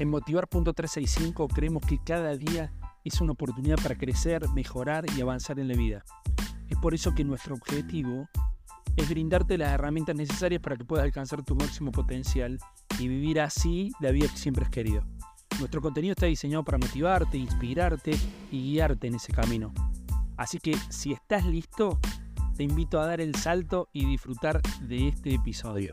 En Motivar.365 creemos que cada día es una oportunidad para crecer, mejorar y avanzar en la vida. Es por eso que nuestro objetivo es brindarte las herramientas necesarias para que puedas alcanzar tu máximo potencial y vivir así la vida que siempre has querido. Nuestro contenido está diseñado para motivarte, inspirarte y guiarte en ese camino. Así que si estás listo, te invito a dar el salto y disfrutar de este episodio.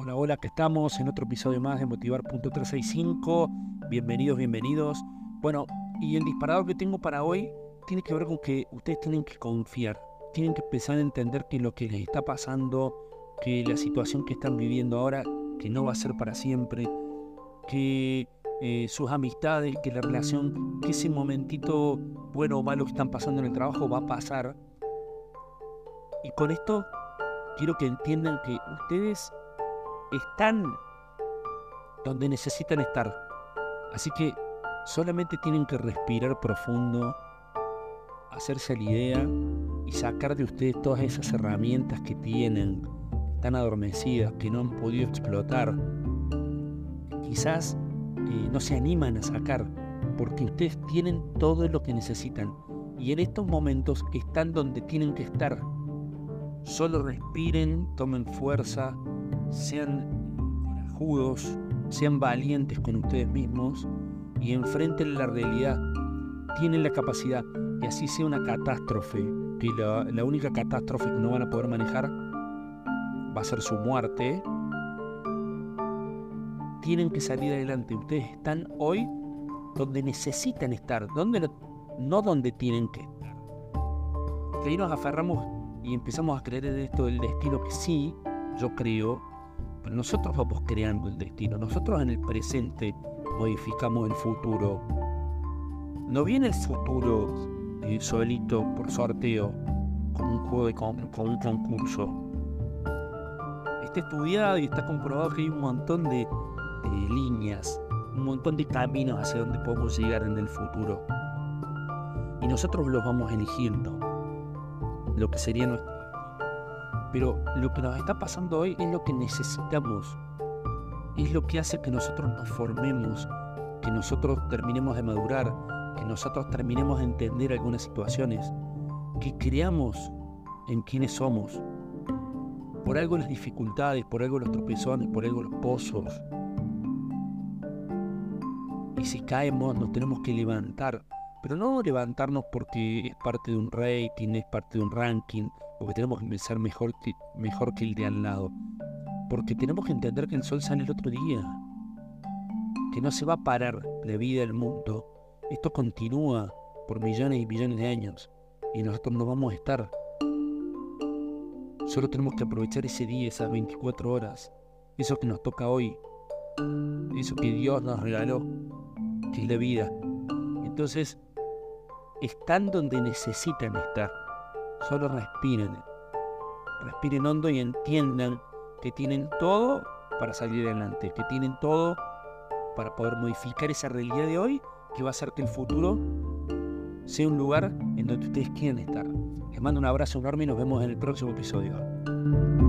Hola, hola, que estamos en otro episodio más de Motivar.365. Bienvenidos, bienvenidos. Bueno, y el disparador que tengo para hoy tiene que ver con que ustedes tienen que confiar, tienen que empezar a entender que lo que les está pasando, que la situación que están viviendo ahora, que no va a ser para siempre, que eh, sus amistades, que la relación, que ese momentito bueno o malo que están pasando en el trabajo va a pasar. Y con esto quiero que entiendan que ustedes están donde necesitan estar. Así que solamente tienen que respirar profundo, hacerse la idea y sacar de ustedes todas esas herramientas que tienen, tan adormecidas, que no han podido explotar. Quizás eh, no se animan a sacar, porque ustedes tienen todo lo que necesitan. Y en estos momentos están donde tienen que estar. Solo respiren, tomen fuerza, sean corajudos, sean valientes con ustedes mismos y enfrenten la realidad. Tienen la capacidad, y así sea una catástrofe, que la, única catástrofe que no van a poder manejar va a ser su muerte, tienen que salir adelante. Ustedes están hoy donde necesitan estar, donde no, donde tienen que estar. Que ahí nos aferramos y empezamos a creer en esto del destino que sí, yo creo, nosotros vamos creando el destino. Nosotros en el presente modificamos el futuro. No viene el futuro eh, solito por sorteo, como un juego de con, con un concurso. Está estudiado y está comprobado que hay un montón de, de líneas, un montón de caminos hacia donde podemos llegar en el futuro. Y nosotros los vamos eligiendo, lo que sería nuestro pero lo que nos está pasando hoy es lo que necesitamos. Es lo que hace que nosotros nos formemos, que nosotros terminemos de madurar, que nosotros terminemos de entender algunas situaciones, que creamos en quienes somos. Por algo las dificultades, por algo los tropezones, por algo los pozos. Y si caemos nos tenemos que levantar, pero no levantarnos porque es parte de un rating, es parte de un ranking, porque tenemos que ser mejor que, mejor que el de al lado. Porque tenemos que entender que el sol sale el otro día. Que no se va a parar la vida del mundo. Esto continúa por millones y millones de años. Y nosotros no vamos a estar. Solo tenemos que aprovechar ese día, esas 24 horas. Eso que nos toca hoy. Eso que Dios nos regaló. Que es la vida. Entonces, están donde necesitan estar. Solo respiren. Respiren hondo y entiendan que tienen todo para salir adelante, que tienen todo para poder modificar esa realidad de hoy que va a hacer que el futuro sea un lugar en donde ustedes quieren estar. Les mando un abrazo enorme y nos vemos en el próximo episodio.